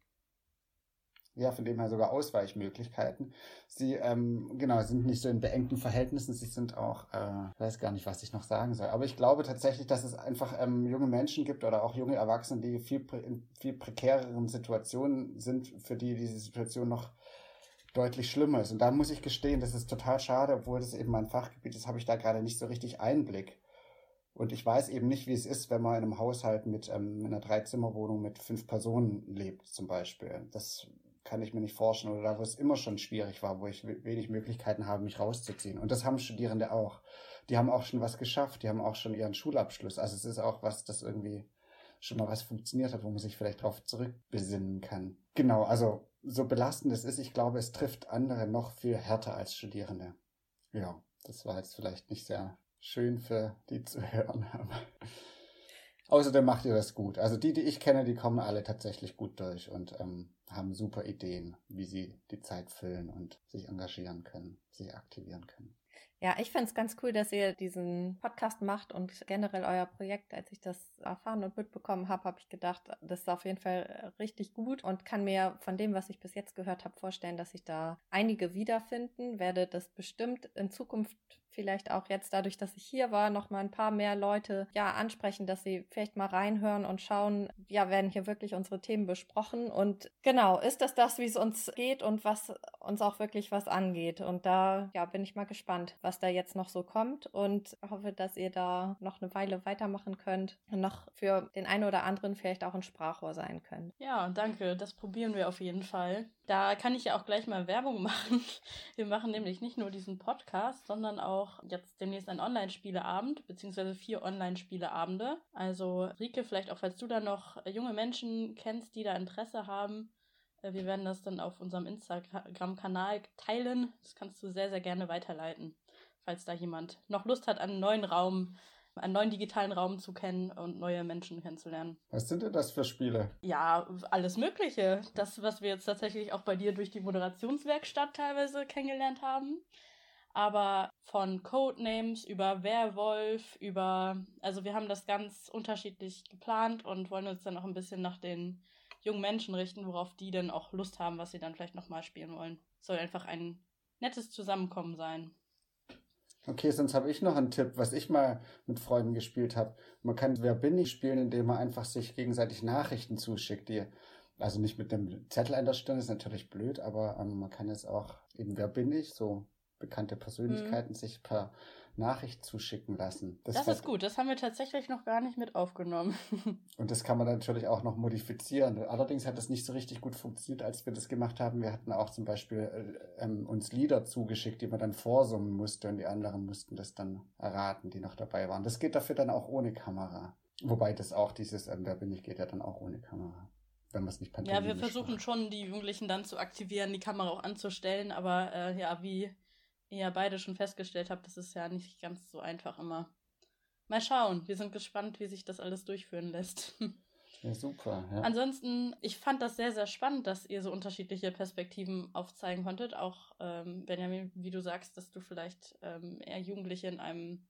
ja, von dem her sogar Ausweichmöglichkeiten. Sie, ähm, genau, sind nicht so in beengten Verhältnissen, sie sind auch, äh, weiß gar nicht, was ich noch sagen soll. Aber ich glaube tatsächlich, dass es einfach ähm, junge Menschen gibt oder auch junge Erwachsene, die viel, in viel prekäreren Situationen sind, für die diese Situation noch deutlich schlimmer ist. Und da muss ich gestehen, das ist total schade, obwohl das eben mein Fachgebiet ist, habe ich da gerade nicht so richtig Einblick. Und ich weiß eben nicht, wie es ist, wenn man in einem Haushalt mit ähm, einer Dreizimmerwohnung mit fünf Personen lebt, zum Beispiel. Das kann ich mir nicht forschen oder da, wo es immer schon schwierig war, wo ich wenig Möglichkeiten habe, mich rauszuziehen. Und das haben Studierende auch. Die haben auch schon was geschafft, die haben auch schon ihren Schulabschluss. Also es ist auch was, das irgendwie schon mal was funktioniert hat, wo man sich vielleicht darauf zurückbesinnen kann. Genau, also so belastend es ist, ich glaube, es trifft andere noch viel härter als Studierende. Ja, das war jetzt vielleicht nicht sehr schön für die zu hören. Aber Außerdem macht ihr das gut. Also die, die ich kenne, die kommen alle tatsächlich gut durch und ähm, haben super Ideen, wie sie die Zeit füllen und sich engagieren können, sich aktivieren können. Ja, ich finde es ganz cool, dass ihr diesen Podcast macht und generell euer Projekt. Als ich das erfahren und mitbekommen habe, habe ich gedacht, das ist auf jeden Fall richtig gut und kann mir von dem, was ich bis jetzt gehört habe, vorstellen, dass sich da einige wiederfinden. Werde das bestimmt in Zukunft vielleicht auch jetzt dadurch, dass ich hier war, noch mal ein paar mehr Leute ja ansprechen, dass sie vielleicht mal reinhören und schauen, ja, werden hier wirklich unsere Themen besprochen und genau, ist das das, wie es uns geht und was uns auch wirklich was angeht und da ja, bin ich mal gespannt, was da jetzt noch so kommt und hoffe, dass ihr da noch eine Weile weitermachen könnt und noch für den einen oder anderen vielleicht auch ein Sprachrohr sein könnt. Ja, danke, das probieren wir auf jeden Fall. Da kann ich ja auch gleich mal Werbung machen. Wir machen nämlich nicht nur diesen Podcast, sondern auch jetzt demnächst einen Online-Spieleabend, beziehungsweise vier Online-Spieleabende. Also, Rike, vielleicht auch, falls du da noch junge Menschen kennst, die da Interesse haben, äh, wir werden das dann auf unserem Instagram-Kanal teilen. Das kannst du sehr, sehr gerne weiterleiten, falls da jemand noch Lust hat, einen neuen Raum einen neuen digitalen Raum zu kennen und neue Menschen kennenzulernen. Was sind denn das für Spiele? Ja, alles Mögliche. Das, was wir jetzt tatsächlich auch bei dir durch die Moderationswerkstatt teilweise kennengelernt haben. Aber von Codenames über Werwolf, über. Also, wir haben das ganz unterschiedlich geplant und wollen uns dann auch ein bisschen nach den jungen Menschen richten, worauf die dann auch Lust haben, was sie dann vielleicht nochmal spielen wollen. Soll einfach ein nettes Zusammenkommen sein. Okay, sonst habe ich noch einen Tipp, was ich mal mit Freunden gespielt habe. Man kann Wer bin ich spielen, indem man einfach sich gegenseitig Nachrichten zuschickt, die also nicht mit einem Zettel an der Stirn, ist natürlich blöd, aber ähm, man kann es auch eben Wer bin ich, so bekannte Persönlichkeiten, mhm. sich per Nachricht zuschicken lassen. Das, das ist gut, das haben wir tatsächlich noch gar nicht mit aufgenommen. und das kann man natürlich auch noch modifizieren. Allerdings hat das nicht so richtig gut funktioniert, als wir das gemacht haben. Wir hatten auch zum Beispiel äh, ähm, uns Lieder zugeschickt, die man dann vorsummen musste und die anderen mussten das dann erraten, die noch dabei waren. Das geht dafür dann auch ohne Kamera. Wobei das auch dieses, ähm, da bin ich, geht ja dann auch ohne Kamera wenn man es nicht Ja, wir versuchen macht. schon, die Jugendlichen dann zu aktivieren, die Kamera auch anzustellen, aber äh, ja, wie ihr ja beide schon festgestellt habt, das ist ja nicht ganz so einfach immer. Mal schauen, wir sind gespannt, wie sich das alles durchführen lässt. Ja, super. Ja. Ansonsten, ich fand das sehr, sehr spannend, dass ihr so unterschiedliche Perspektiven aufzeigen konntet. Auch, ähm, Benjamin, wie du sagst, dass du vielleicht ähm, eher Jugendliche in einem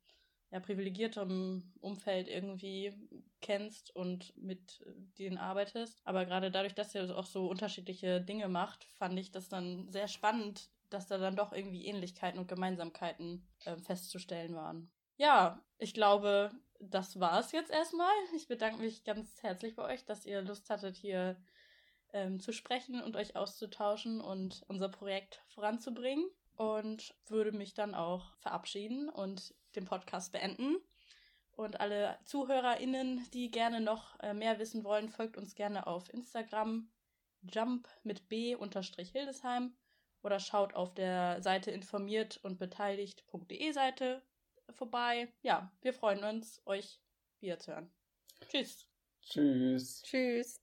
ja, privilegiertem Umfeld irgendwie kennst und mit denen arbeitest. Aber gerade dadurch, dass ihr auch so unterschiedliche Dinge macht, fand ich das dann sehr spannend, dass da dann doch irgendwie Ähnlichkeiten und Gemeinsamkeiten äh, festzustellen waren. Ja, ich glaube, das war es jetzt erstmal. Ich bedanke mich ganz herzlich bei euch, dass ihr Lust hattet, hier ähm, zu sprechen und euch auszutauschen und unser Projekt voranzubringen. Und würde mich dann auch verabschieden und den Podcast beenden. Und alle ZuhörerInnen, die gerne noch äh, mehr wissen wollen, folgt uns gerne auf Instagram jump mit b unterstrich Hildesheim oder schaut auf der Seite informiert und beteiligt.de Seite vorbei. Ja, wir freuen uns, euch wiederzuhören. Tschüss. Tschüss. Tschüss.